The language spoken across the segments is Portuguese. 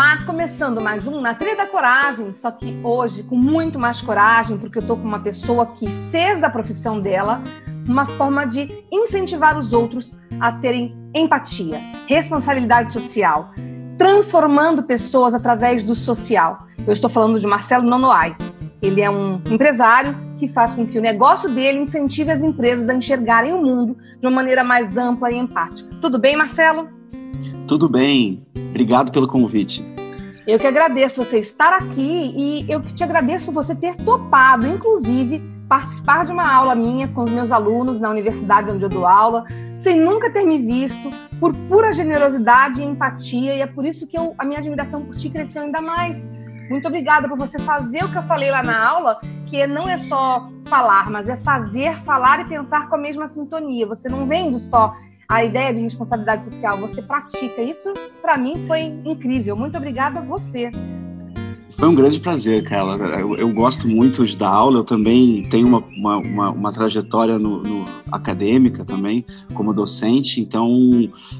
Olá, começando mais um Na Trilha da Coragem, só que hoje com muito mais coragem, porque eu tô com uma pessoa que fez da profissão dela uma forma de incentivar os outros a terem empatia, responsabilidade social, transformando pessoas através do social. Eu estou falando de Marcelo Nonoai. Ele é um empresário que faz com que o negócio dele incentive as empresas a enxergarem o mundo de uma maneira mais ampla e empática. Tudo bem, Marcelo? Tudo bem. Obrigado pelo convite. Eu que agradeço você estar aqui e eu que te agradeço por você ter topado, inclusive, participar de uma aula minha com os meus alunos na universidade onde eu dou aula, sem nunca ter me visto, por pura generosidade e empatia, e é por isso que eu, a minha admiração por ti cresceu ainda mais muito obrigada por você fazer o que eu falei lá na aula, que não é só falar, mas é fazer, falar e pensar com a mesma sintonia. Você não vende só a ideia de responsabilidade social, você pratica. Isso, para mim, foi incrível. Muito obrigada a você. Foi um grande prazer, Carla. Eu, eu, gosto muito de dar aula, eu também tenho uma, uma, uma, uma trajetória no, no, acadêmica também, como docente, então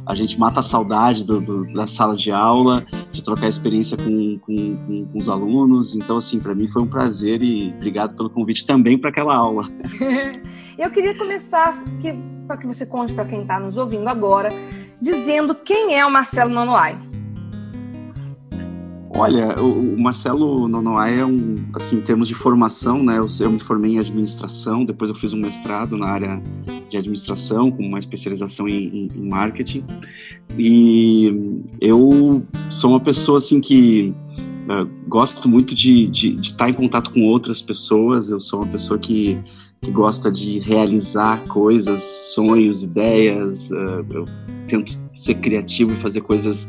a gente mata a saudade do, do, da sala de aula, de trocar experiência com, com, com, com os alunos, então, assim, para mim foi um prazer e obrigado pelo convite também para aquela aula. eu queria começar, para que você conte para quem está nos ouvindo agora, dizendo quem é o Marcelo Nonoai. Olha, o, Marcelo Nonoai é um, assim, em termos de formação, né, eu, me formei em administração, depois eu fiz um mestrado na área de administração, com uma especialização em, em, em marketing, e eu sou uma pessoa, assim, que uh, gosto muito de, de, de, estar em contato com outras pessoas, eu sou uma pessoa que, que gosta de realizar coisas, sonhos, ideias, uh, eu tento ser criativo e fazer coisas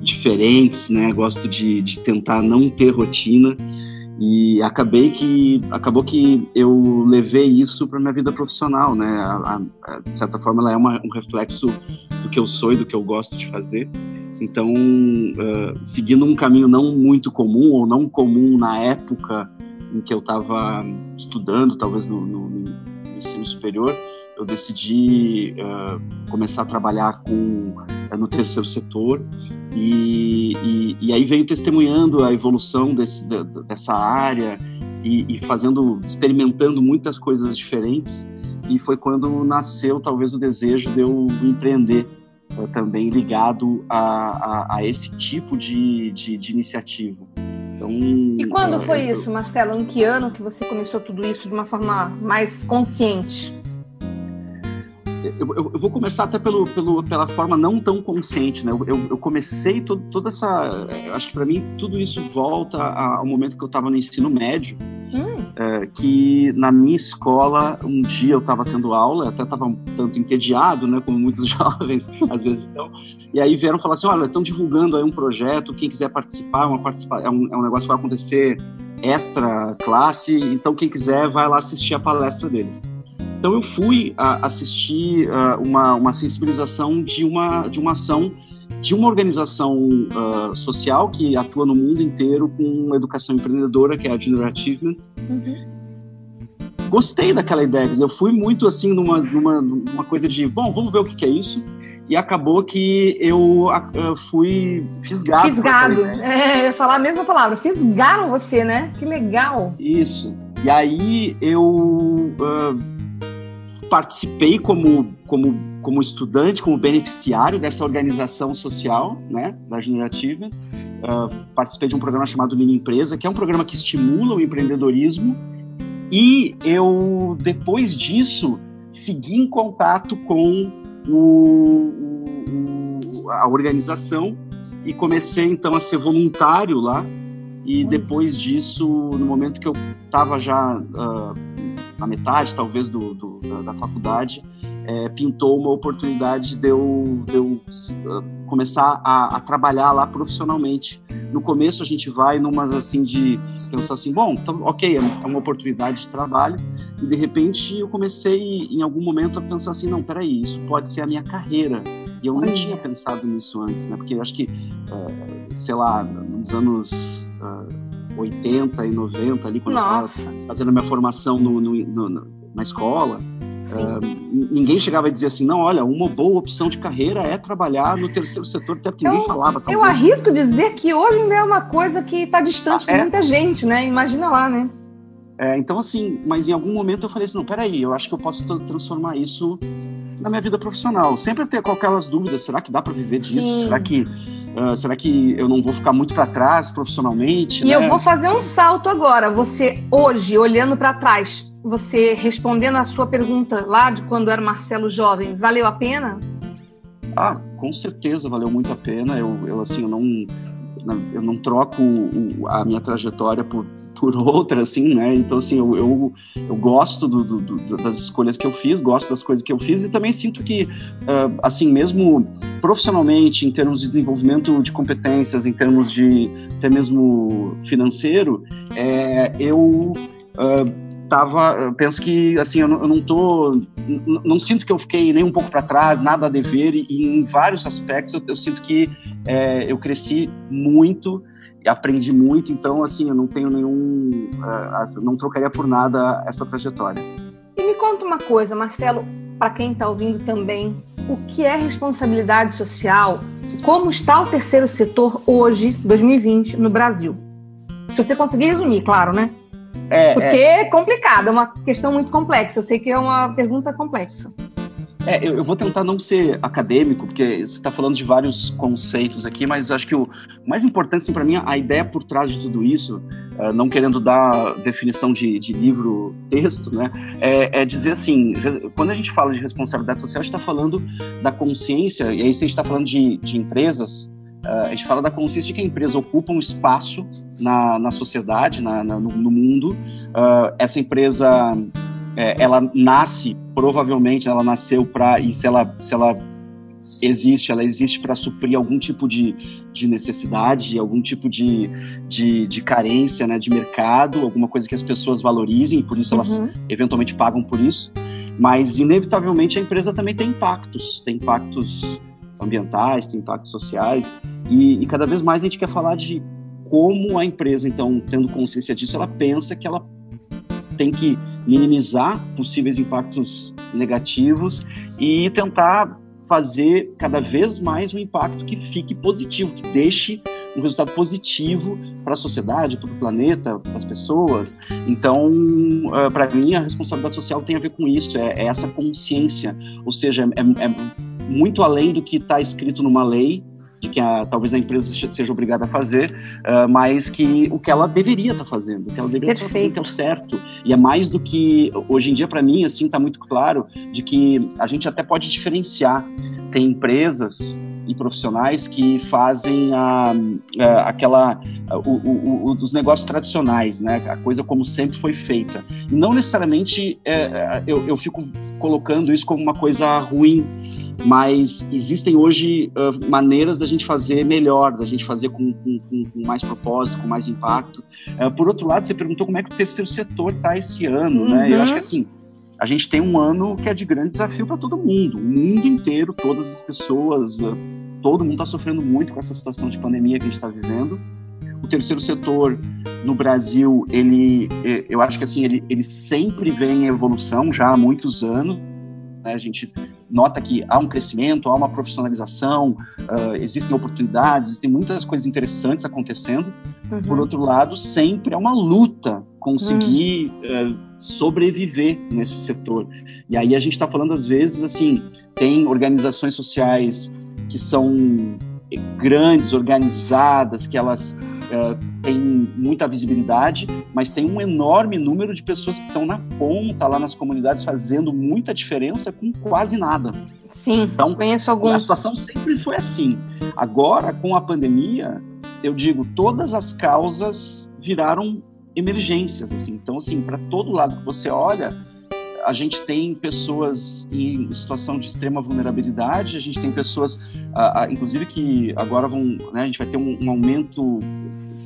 diferentes, né? Gosto de, de tentar não ter rotina e acabei que acabou que eu levei isso para minha vida profissional, né? A, a, de certa forma, ela é uma, um reflexo do que eu sou e do que eu gosto de fazer. Então, uh, seguindo um caminho não muito comum ou não comum na época em que eu estava estudando, talvez no, no, no, ensino superior, eu decidi uh, começar a trabalhar com uh, no terceiro setor e, e, e, aí veio testemunhando a evolução desse, dessa área e, e, fazendo, experimentando muitas coisas diferentes. E foi quando nasceu talvez o desejo de eu empreender uh, também ligado a, a, a, esse tipo de, de, de iniciativa. Então, e quando uh, foi eu, isso, Marcelo? Em que ano que você começou tudo isso de uma forma mais consciente? eu, eu, vou começar até pelo, pelo, pela forma não tão consciente, né? Eu, eu comecei todo, toda essa. Acho que para mim tudo isso volta ao momento que eu estava no ensino médio. Hum. É, que na minha escola, um dia eu estava tendo aula, até estava um tanto entediado, né? Como muitos jovens às vezes estão. E aí vieram falar assim: olha, estão divulgando aí um projeto, quem quiser participar, uma participa é, um, é um negócio que vai acontecer extra classe, então quem quiser vai lá assistir a palestra deles. Então eu fui uh, assistir uh, uma, uma sensibilização de uma, de uma ação de uma organização uh, social que atua no mundo inteiro com educação empreendedora, que é a Junior Achievement. Uhum. Gostei daquela ideia, eu fui muito assim numa, numa, numa coisa de, bom, vamos ver o que, que é isso. E acabou que eu uh, fui fisgado. Fisgado, é, falar a mesma palavra, fisgaram você, né? Que legal. Isso. E aí eu uh, participei como, como, como estudante, como beneficiário dessa organização social, né, da Generativa. Uh, participei de um programa chamado Mini Empresa, que é um programa que estimula o empreendedorismo. E eu, depois disso, segui em contato com o, o, a organização e comecei então a ser voluntário lá. E depois disso, no momento que eu estava já uh, na metade, talvez, do, do da, da, faculdade, é, pintou uma oportunidade de eu, de eu uh, começar a, a, trabalhar lá profissionalmente. No começo a gente vai numas assim de pensar assim, bom, então, ok, é uma oportunidade de trabalho, e de repente eu comecei em algum momento a pensar assim, não, peraí, isso pode ser a minha carreira. E eu não tinha pensado nisso antes, né? Porque eu acho que, uh, sei lá, nos anos uh, 80 e 90, ali, quando Nossa. eu estava fazendo a minha formação no, no, no, na escola, Uh, ninguém chegava a dizer assim, não, olha, uma boa opção de carreira é trabalhar no terceiro setor, até porque eu, ninguém falava. Eu arrisco dizer que hoje ainda é uma coisa que está distante ah, de é. muita gente, né? Imagina lá, né? É, então, assim, mas em algum momento eu falei assim, não, peraí, eu acho que eu posso transformar isso na minha vida profissional. Sempre ter aquelas dúvidas, será que dá para viver disso? Sim. Será que Uh, será que eu não vou ficar muito para trás profissionalmente? E né? eu vou fazer um salto agora. Você hoje, olhando para trás, você respondendo a sua pergunta lá de quando era Marcelo jovem, valeu a pena? Ah, com certeza valeu muito a pena. Eu, eu assim, eu não, eu não troco a minha trajetória por, por outra, assim, né? Então, assim, eu, eu, eu gosto do, do, do, das escolhas que eu fiz, gosto das coisas que eu fiz e também sinto que, uh, assim, mesmo profissionalmente, em termos de desenvolvimento de competências, em termos de até mesmo financeiro, é, eu uh, tava, eu penso que assim, eu não, eu não tô, não, sinto que eu fiquei nem um pouco para trás, nada a dever e, e em vários aspectos eu, eu sinto que é, eu cresci muito, aprendi muito, então assim, eu não tenho nenhum, uh, não trocaria por nada essa trajetória. E me conta uma coisa, Marcelo, para quem está ouvindo também, o que é responsabilidade social? Como está o terceiro setor hoje, 2020, no Brasil? Se você conseguir resumir, claro, né? É, Porque é. é complicado, é uma questão muito complexa. Eu sei que é uma pergunta complexa. É, eu, eu, vou tentar não ser acadêmico, porque você está falando de vários conceitos aqui, mas acho que o mais importante, assim, para mim, a ideia por trás de tudo isso, não querendo dar definição de, de livro, texto, né, é, é, dizer assim, quando a gente fala de responsabilidade social, a gente está falando da consciência, e aí se a gente está falando de, de empresas, Uh, a gente fala da consciência de que a empresa ocupa um espaço na, na sociedade, na, na no, no, mundo. Uh, essa empresa, é, ela nasce, provavelmente, ela nasceu para, e se ela, se ela existe, ela existe para suprir algum tipo de, de necessidade, algum tipo de, de, de, carência né, de mercado, alguma coisa que as pessoas valorizem, e por isso elas uhum. eventualmente pagam por isso. Mas, inevitavelmente, a empresa também tem impactos, tem impactos ambientais, tem impactos sociais, e, e, cada vez mais a gente quer falar de como a empresa, então, tendo consciência disso, ela pensa que ela tem que minimizar possíveis impactos negativos e tentar fazer cada vez mais um impacto que fique positivo, que deixe um resultado positivo para a sociedade, para o planeta, para as pessoas. Então, uh, para mim, a responsabilidade social tem a ver com isso, é, é essa consciência, ou seja, é, é muito além do que está escrito numa lei, de que a, talvez a empresa seja obrigada a fazer, uh, mas que o que ela deveria estar tá fazendo, o que ela deveria estar tá fazendo que é o certo. E é mais do que, hoje em dia, para mim, assim, está muito claro de que a gente até pode diferenciar. Tem empresas e profissionais que fazem a, a aquela o, o, o, os negócios tradicionais, né? A coisa como sempre foi feita. E não necessariamente é, é eu, eu fico colocando isso como uma coisa ruim mas existem hoje uh, maneiras da gente fazer melhor, da gente fazer com, com, com mais propósito, com mais impacto. Uh, por outro lado, você perguntou como é que o terceiro setor está esse ano, uhum. né? Eu acho que assim, a gente tem um ano que é de grande desafio para todo mundo, o mundo inteiro, todas as pessoas, uh, todo mundo está sofrendo muito com essa situação de pandemia que a gente está vivendo. O terceiro setor no Brasil, ele, eu acho que assim, ele, ele sempre vem em evolução já há muitos anos né? A gente nota que há um crescimento, há uma profissionalização, uh, existem oportunidades, existem muitas coisas interessantes acontecendo. Uhum. Por outro lado, sempre é uma luta conseguir uhum. uh, sobreviver nesse setor. E aí a gente está falando, às vezes, assim, tem organizações sociais que são grandes, organizadas, que elas uh, têm muita visibilidade, mas tem um enorme número de pessoas que estão na ponta lá nas comunidades fazendo muita diferença com quase nada. Sim, então, conheço alguns. A situação sempre foi assim. Agora, com a pandemia, eu digo, todas as causas viraram emergências. Assim. Então, assim, para todo lado que você olha, a gente tem pessoas em situação de extrema vulnerabilidade, a gente tem pessoas, uh, uh, inclusive que agora vão, né, a gente vai ter um, um aumento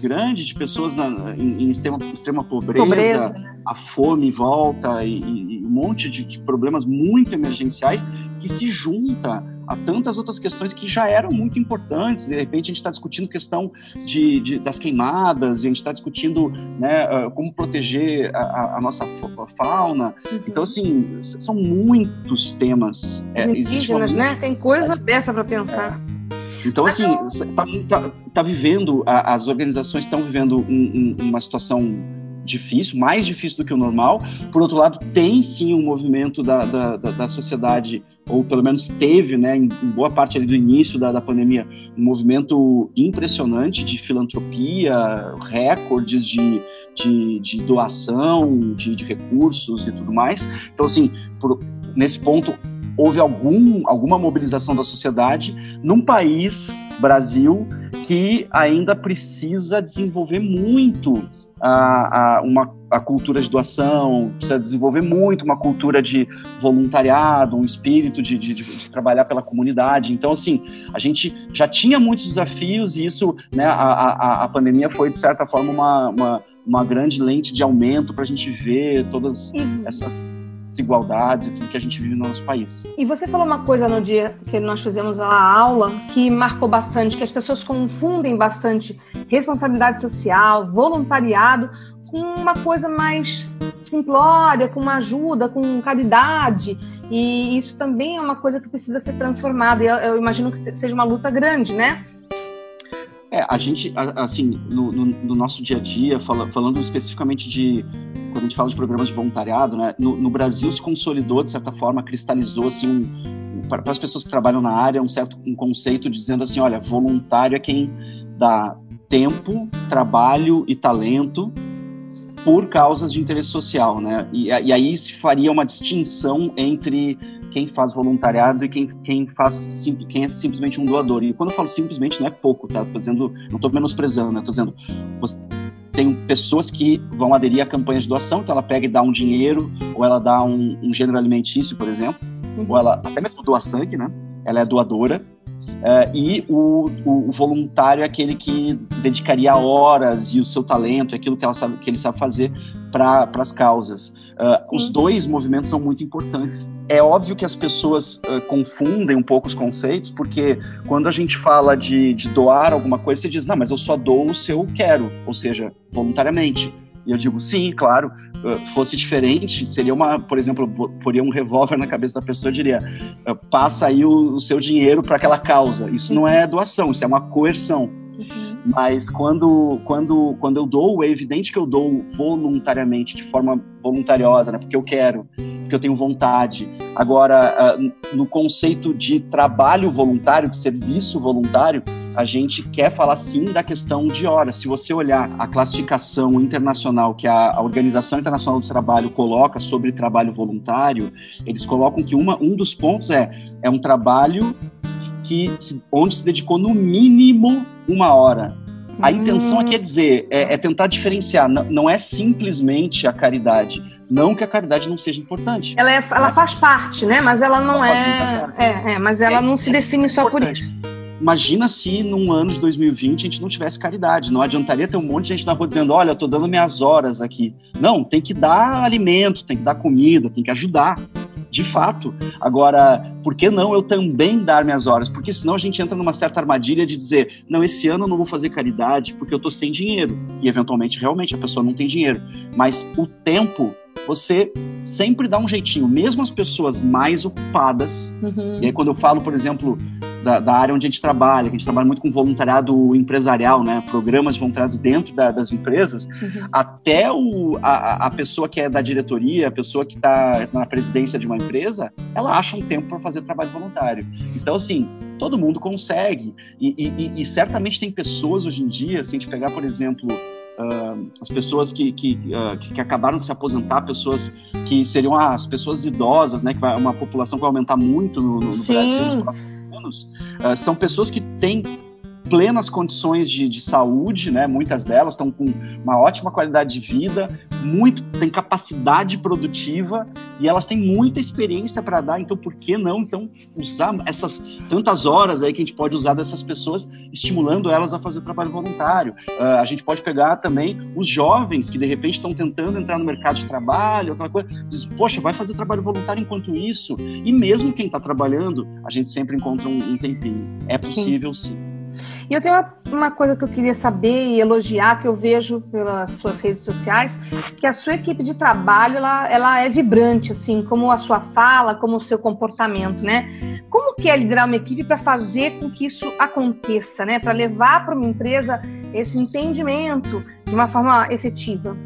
grande de pessoas na, em, em extrema, extrema pobreza, pobreza né? a fome volta e, e um monte de, de problemas muito emergenciais que se junta a tantas outras questões que já eram muito importantes. De repente, a gente está discutindo questão de, de, das queimadas, a gente está discutindo né, ah, como proteger a, a nossa fauna. Uhum. Então, assim, são muitos temas. Os é, indígenas, né? Tem coisa dessa para pensar. É. Então, assim, está tá, tá vivendo, as organizações estão vivendo um, um, uma situação difícil, mais difícil do que o normal. Por outro lado, tem sim um movimento da, da, da sociedade, ou pelo menos teve, né, em, boa parte do início da, da pandemia, um movimento impressionante de filantropia, recordes de, de, de doação de, de, recursos e tudo mais. Então, assim, por, nesse ponto, houve algum, alguma mobilização da sociedade num país, Brasil, que ainda precisa desenvolver muito a, a, uma, a cultura de doação, precisa desenvolver muito uma cultura de voluntariado, um espírito de, de, de, trabalhar pela comunidade. Então, assim, a gente já tinha muitos desafios e isso, né, a, a, a pandemia foi, de certa forma, uma, uma, uma grande lente de aumento para a gente ver todas essas desigualdades e tudo que a gente vive no nosso país. E você falou uma coisa no dia que nós fizemos a aula que marcou bastante, que as pessoas confundem bastante responsabilidade social, voluntariado com uma coisa mais simplória, com uma ajuda, com caridade. E isso também é uma coisa que precisa ser transformada. Eu, eu imagino que seja uma luta grande, né? É, a gente, assim, no, no, no nosso dia a dia, fala, falando especificamente de quando a gente fala de programas de voluntariado, né, no, no Brasil se consolidou, de certa forma, cristalizou assim, um, para as pessoas que trabalham na área, um certo um conceito dizendo assim, olha, voluntário é quem dá tempo, trabalho e talento por causas de interesse social, né? E, e aí se faria uma distinção entre quem faz voluntariado e quem, quem faz quem é simplesmente um doador. E quando eu falo simplesmente não é pouco, tá? Tô dizendo, não estou menosprezando, né? Tô dizendo, você tem pessoas que vão aderir a campanhas de doação, então ela pega e dá um dinheiro, ou ela dá um, um gênero alimentício, por exemplo, uhum. ou ela até mesmo doa sangue, né? Ela é doadora. Uh, e o, o, o, voluntário é aquele que dedicaria horas e o seu talento, aquilo que, ela sabe, que ele sabe fazer para as causas. Uh, os dois movimentos são muito importantes. É óbvio que as pessoas uh, confundem um pouco os conceitos, porque quando a gente fala de, de doar alguma coisa, você diz, não, mas eu só dou se eu quero, ou seja, voluntariamente. E eu digo, sim, claro, fosse diferente, seria uma, por exemplo, poria um revólver na cabeça da pessoa e diria, passa aí o, o seu dinheiro para aquela causa. Isso não é doação, isso é uma coerção. Uhum. Mas quando, quando, quando eu dou, é evidente que eu dou voluntariamente, de forma voluntariosa, né? porque eu quero, porque eu tenho vontade. Agora, uh, no conceito de trabalho voluntário, de serviço voluntário, a gente quer falar sim da questão de horas. Se você olhar a classificação internacional que a, a Organização Internacional do Trabalho coloca sobre trabalho voluntário, eles colocam que uma, um dos pontos é, é um trabalho que onde se dedicou no mínimo uma hora. A hum. intenção aqui é dizer, é, é tentar diferenciar, não, não, é simplesmente a caridade. Não que a caridade não seja importante. Ela, é, ela faz parte, né? Mas ela não ela é, é, é, Mas ela não se é define só por isso. Imagina se num ano de 2020 a gente não tivesse caridade. Não adiantaria ter um monte de gente na rua dizendo: olha, eu tô dando minhas horas aqui. Não, tem que dar alimento, tem que dar comida, tem que ajudar de fato. Agora, por que não eu também dar minhas horas? Porque senão a gente entra numa certa armadilha de dizer, não, esse ano eu não vou fazer caridade porque eu tô sem dinheiro. E eventualmente, realmente, a pessoa não tem dinheiro. Mas o tempo, você sempre dá um jeitinho, mesmo as pessoas mais ocupadas. Uhum. E aí, quando eu falo, por exemplo, da, da, área onde a gente trabalha, que a gente trabalha muito com voluntariado empresarial, né? Programas de voluntariado dentro da, das empresas, uhum. até o, a, a pessoa que é da diretoria, a pessoa que está na presidência de uma empresa, ela acha um tempo para fazer trabalho voluntário. Então, assim, todo mundo consegue. E, e, e, certamente tem pessoas hoje em dia, se a gente pegar, por exemplo, Uh, as pessoas que, que, uh, que, acabaram de se aposentar, pessoas que seriam as pessoas idosas, né? Que vai, uma população que vai aumentar muito no, no Brasil anos, uh, são pessoas que têm plenas condições de, de saúde, né? Muitas delas estão com uma ótima qualidade de vida, muito têm capacidade produtiva e elas têm muita experiência para dar. Então, por que não então usar essas tantas horas aí que a gente pode usar dessas pessoas, estimulando elas a fazer trabalho voluntário? Uh, a gente pode pegar também os jovens que de repente estão tentando entrar no mercado de trabalho, aquela coisa, diz, poxa, vai fazer trabalho voluntário enquanto isso. E mesmo quem está trabalhando, a gente sempre encontra um, um tempinho. É possível sim. sim. E eu tenho uma, uma, coisa que eu queria saber e elogiar, que eu vejo pelas suas redes sociais, que a sua equipe de trabalho, ela, ela é vibrante, assim, como a sua fala, como o seu comportamento, né? Como que é liderar uma equipe para fazer com que isso aconteça, né? Para levar para uma empresa esse entendimento de uma forma efetiva?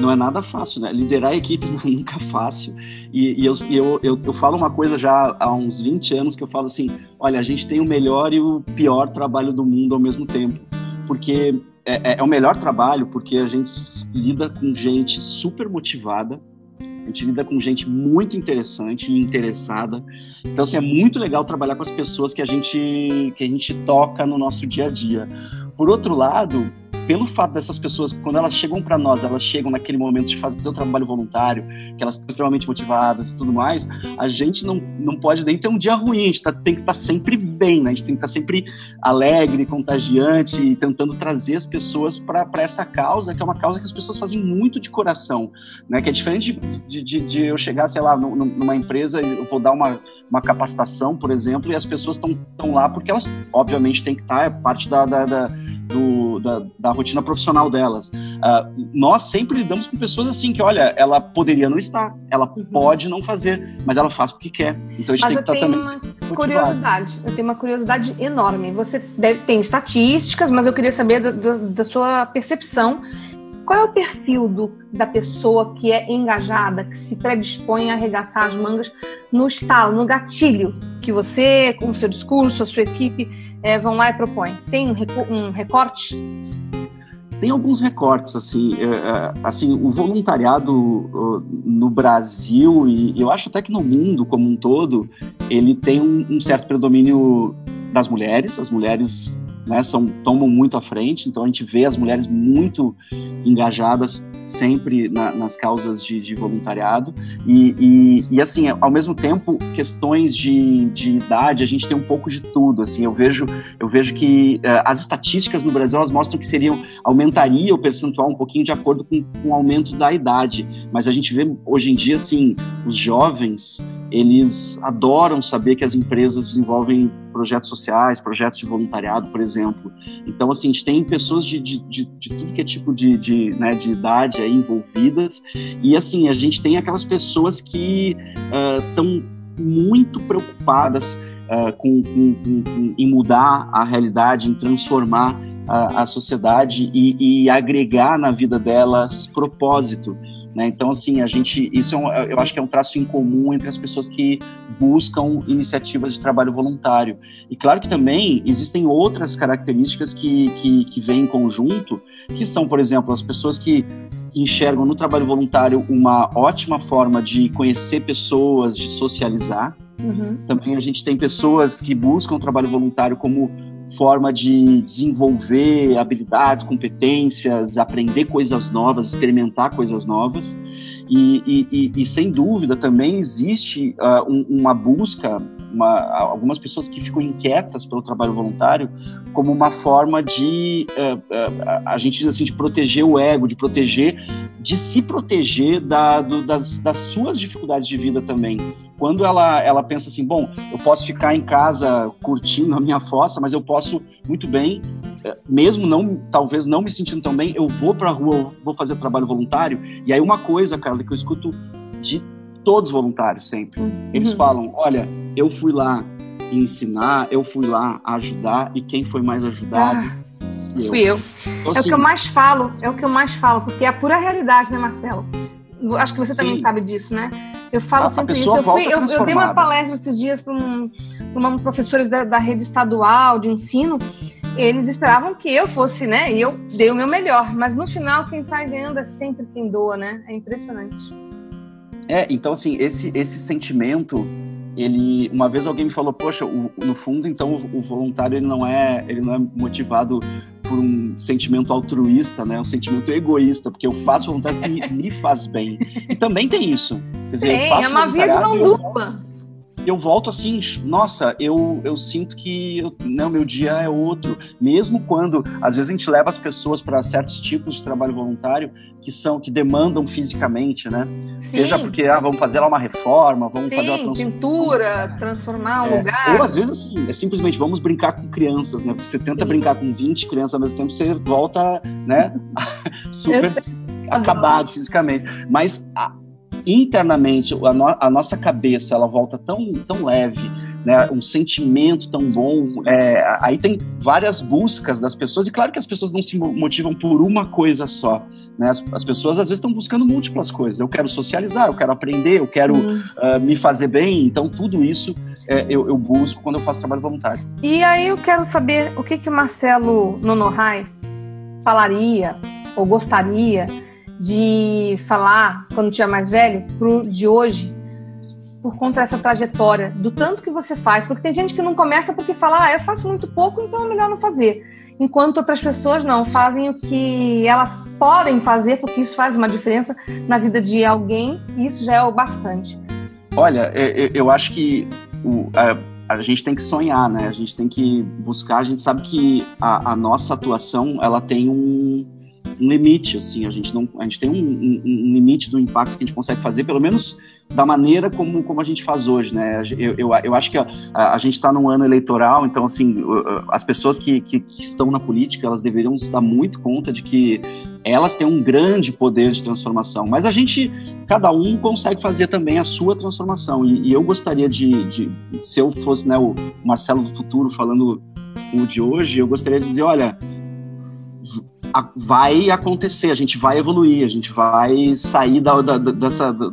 Não é nada fácil, né? Liderar a equipe não é nunca fácil. E, e eu, eu, eu, eu, falo uma coisa já há uns 20 anos que eu falo assim: olha, a gente tem o melhor e o pior trabalho do mundo ao mesmo tempo. Porque é, é, é o melhor trabalho porque a gente lida com gente super motivada, a gente lida com gente muito interessante e interessada. Então, assim, é muito legal trabalhar com as pessoas que a gente, que a gente toca no nosso dia a dia. Por outro lado, pelo fato dessas pessoas, quando elas chegam para nós, elas chegam naquele momento de fazer o trabalho voluntário, que elas estão extremamente motivadas e tudo mais, a gente não, não pode nem ter um dia ruim, a gente tá, tem que estar tá sempre bem, né? A gente tem que estar tá sempre alegre, contagiante, e tentando trazer as pessoas para essa causa, que é uma causa que as pessoas fazem muito de coração, né? Que é diferente de, de, de eu chegar, sei lá, numa empresa e eu vou dar uma, uma capacitação, por exemplo, e as pessoas estão lá porque elas, obviamente, têm que estar, tá, é parte da, da, da do, da, da, rotina profissional delas. Uh, nós sempre lidamos com pessoas assim que, olha, ela poderia não estar, ela uhum. pode não fazer, mas ela faz porque quer. Então a gente mas tem que estar também. Uma motivado. curiosidade, eu tenho uma curiosidade enorme. Você deve, tem estatísticas, mas eu queria saber da, da, da sua percepção qual é o perfil do, da pessoa que é engajada, que se predispõe a arregaçar as mangas no estalo, no gatilho que você, com o seu discurso, a sua equipe é, vão lá e propõem? Tem um, um recorte? Tem alguns recortes, assim, é, assim o voluntariado no Brasil e eu acho até que no mundo como um todo, ele tem um, um certo predomínio das mulheres, as mulheres né, são, tomam muito à frente, então a gente vê as mulheres muito engajadas sempre na, nas causas de, de voluntariado. E, e, e, assim ao mesmo tempo questões de, de idade a gente tem um pouco de tudo assim eu vejo eu vejo que uh, as estatísticas no Brasil elas mostram que seriam aumentaria o percentual um pouquinho de acordo com, com o aumento da idade. Mas a gente vê hoje em dia assim os jovens eles adoram saber que as empresas desenvolvem projetos sociais, projetos de voluntariado, por exemplo. Então, assim, a gente tem pessoas de, de, de, de tudo que é tipo de, de, né, de idade aí envolvidas, e assim, a gente tem aquelas pessoas que estão uh, muito preocupadas uh, com, com, com, em mudar a realidade, em transformar a, a sociedade e, e agregar na vida delas propósito. Né? Então, assim, a gente, isso é um, eu acho que é um traço em comum entre as pessoas que buscam iniciativas de trabalho voluntário. E claro que também existem outras características que, que, que vêm em conjunto, que são, por exemplo, as pessoas que enxergam no trabalho voluntário uma ótima forma de conhecer pessoas, de socializar. Uhum. Também a gente tem pessoas que buscam o trabalho voluntário como forma de desenvolver habilidades, competências, aprender coisas novas, experimentar coisas novas. E, e, e, sem dúvida também existe uh, um, uma busca, uma, algumas pessoas que ficam inquietas pelo trabalho voluntário como uma forma de, uh, uh, a gente diz assim, de proteger o ego, de proteger, de se proteger da, do, das, das suas dificuldades de vida também quando ela, ela pensa assim, bom, eu posso ficar em casa curtindo a minha fossa, mas eu posso muito bem, eh, mesmo não, talvez não me sentindo tão bem, eu vou para a rua, vou fazer trabalho voluntário. E aí uma coisa, cara, que eu escuto de todos os voluntários sempre, uhum. eles falam, olha, eu fui lá ensinar, eu fui lá ajudar e quem foi mais ajudado? Ah. Fui eu. Então, é o que eu mais falo, é o que eu mais falo, porque é a pura realidade, né, Marcelo? Acho que você sim. também sabe disso, né? Eu falo a, sempre a isso. Eu, fui, eu, eu, dei uma palestra esses dias para um, uma professores da, da, rede estadual de ensino. Eles esperavam que eu fosse, né? E eu dei o meu melhor. Mas no final, quem sai ganhando é sempre quem doa, né? É impressionante. É, então assim, esse, esse sentimento ele uma vez alguém me falou poxa o, no fundo então o, o, voluntário ele não é ele não é motivado por um sentimento altruísta né? Um sentimento egoísta porque eu faço voluntário que me, me faz bem. E também tem isso. Quer dizer, tem, é uma via de mão dupla eu volto assim, nossa, eu, eu sinto que eu, né, o meu dia é outro. Mesmo quando, às vezes, a gente leva as pessoas para certos tipos de trabalho voluntário que são que demandam fisicamente, né? Sim. Seja porque ah, vamos fazer lá uma reforma, vamos Sim, fazer uma trans... pintura, transformar um é. lugar. Ou às vezes assim, é simplesmente vamos brincar com crianças, né? Você tenta Sim. brincar com 20 crianças ao mesmo tempo, você volta, né? super acabado fisicamente. Mas a, internamente a, no, a, nossa cabeça ela volta tão, tão leve, né, um sentimento tão bom. É, aí tem várias buscas das pessoas, e claro que as pessoas não se motivam por uma coisa só. Né? As, as pessoas às vezes estão buscando múltiplas coisas. Eu quero socializar, eu quero aprender, eu quero uhum. uh, me fazer bem. Então, tudo isso é, eu, eu, busco quando eu faço trabalho voluntário. E aí eu quero saber o que, que o Marcelo Nonohai falaria ou gostaria de falar quando tinha mais velho pro de hoje por conta dessa trajetória, do tanto que você faz, porque tem gente que não começa porque fala, ah, eu faço muito pouco, então é melhor não fazer. Enquanto outras pessoas não fazem o que elas podem fazer, porque isso faz uma diferença na vida de alguém, e isso já é o bastante. Olha, eu, acho que a, gente tem que sonhar, né? A gente tem que buscar. A gente sabe que a, a nossa atuação ela tem um, um limite, assim, a gente não, a gente tem um, um, um, limite do impacto que a gente consegue fazer, pelo menos da maneira como, como a gente faz hoje, né? Eu, eu, eu acho que a, a, gente está num ano eleitoral, então, assim, as pessoas que, que, que, estão na política, elas deveriam se dar muito conta de que elas têm um grande poder de transformação, mas a gente, cada um consegue fazer também a sua transformação, e, e eu gostaria de, de, se eu fosse né, o Marcelo do futuro falando o de hoje, eu gostaria de dizer, olha, vai acontecer, a gente vai evoluir, a gente vai sair da, da dessa, do,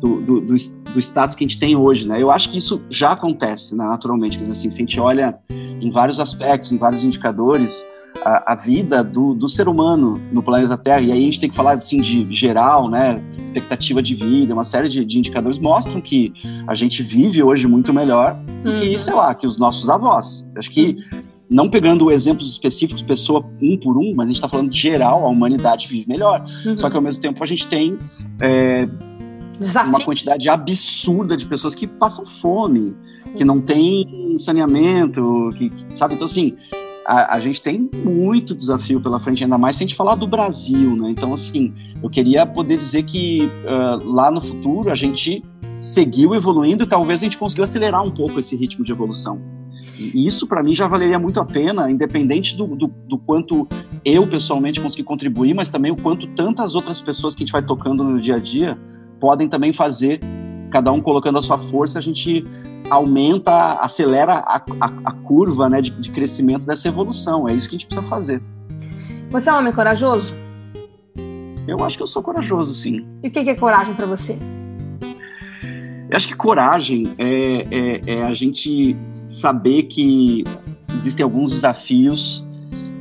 do, do, do, status que a gente tem hoje, né? Eu acho que isso já acontece, né, naturalmente. Quer dizer, assim, se a gente olha em vários aspectos, em vários indicadores, a, a vida do, do, ser humano no planeta Terra, e aí a gente tem que falar assim de geral, né? Expectativa de vida, uma série de, de indicadores mostram que a gente vive hoje muito melhor do que, uhum. sei lá, que os nossos avós. Acho que não pegando exemplos específicos, pessoa um por um, mas a gente está falando geral, a humanidade vive melhor. Uhum. Só que ao mesmo tempo a gente tem é, uma quantidade absurda de pessoas que passam fome, Sim. que não tem saneamento, que, sabe? Então, assim, a, a, gente tem muito desafio pela frente, ainda mais se a gente falar do Brasil, né? Então, assim, eu queria poder dizer que uh, lá no futuro a gente seguiu evoluindo e talvez a gente conseguiu acelerar um pouco esse ritmo de evolução. E isso, para mim, já valeria muito a pena, independente do, do, do, quanto eu pessoalmente consegui contribuir, mas também o quanto tantas outras pessoas que a gente vai tocando no dia a dia podem também fazer, cada um colocando a sua força, a gente aumenta, acelera a, a, a curva né, de, de crescimento dessa evolução. É isso que a gente precisa fazer. Você é um homem corajoso? Eu acho que eu sou corajoso, sim. E o que é coragem para você? Eu acho que coragem é, é, é, a gente saber que existem alguns desafios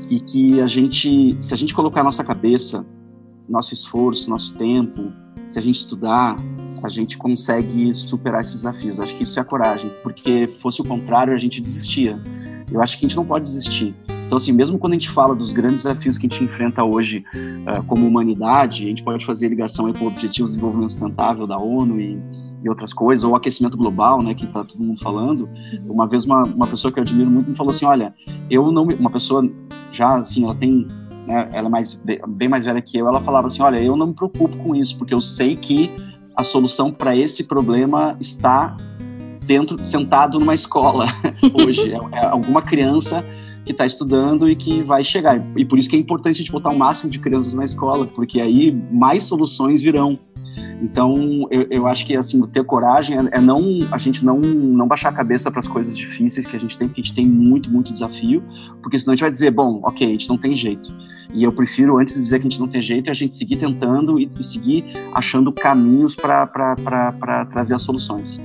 e que a gente, se a gente colocar a nossa cabeça, nosso esforço, nosso tempo, se a gente estudar, a gente consegue superar esses desafios. Eu acho que isso é a coragem, porque fosse o contrário, a gente desistia. Eu acho que a gente não pode desistir. Então, assim, mesmo quando a gente fala dos grandes desafios que a gente enfrenta hoje uh, como humanidade, a gente pode fazer ligação com Objetivos de Desenvolvimento Sustentável da ONU e e outras coisas, ou aquecimento global, né, que está todo mundo falando. Uma vez uma, uma pessoa que eu admiro muito me falou assim, olha, eu não, uma pessoa já assim, ela tem, né, ela é mais bem mais velha que eu, ela falava assim, olha, eu não me preocupo com isso, porque eu sei que a solução para esse problema está dentro, sentado numa escola hoje, é, é alguma criança que está estudando e que vai chegar. E por isso que é importante a gente botar o máximo de crianças na escola, porque aí mais soluções virão. Então, eu, eu acho que assim, ter coragem é, é, não a gente não, não baixar a cabeça para as coisas difíceis que a gente tem, porque a gente tem muito, muito desafio, porque senão a gente vai dizer, bom, ok, a gente não tem jeito. E eu prefiro, antes de dizer que a gente não tem jeito, é a gente seguir tentando e, e seguir achando caminhos para trazer as soluções.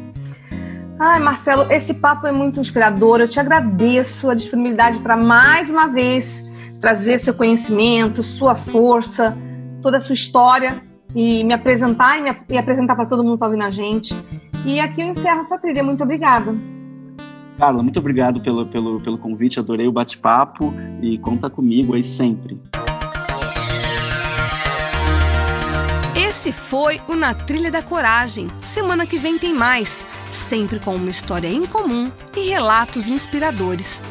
Ai, Marcelo, esse papo é muito inspirador. Eu te agradeço a disponibilidade para mais uma vez trazer seu conhecimento, sua força, toda a sua história e me apresentar e, me, e apresentar para todo mundo que está ouvindo a gente. E aqui eu encerro essa trilha. Muito obrigada. Carla, muito obrigado pelo, pelo, pelo convite, adorei o bate-papo e conta comigo aí sempre. Esse foi o Na Trilha da Coragem. Semana que vem tem mais, sempre com uma história em comum e relatos inspiradores.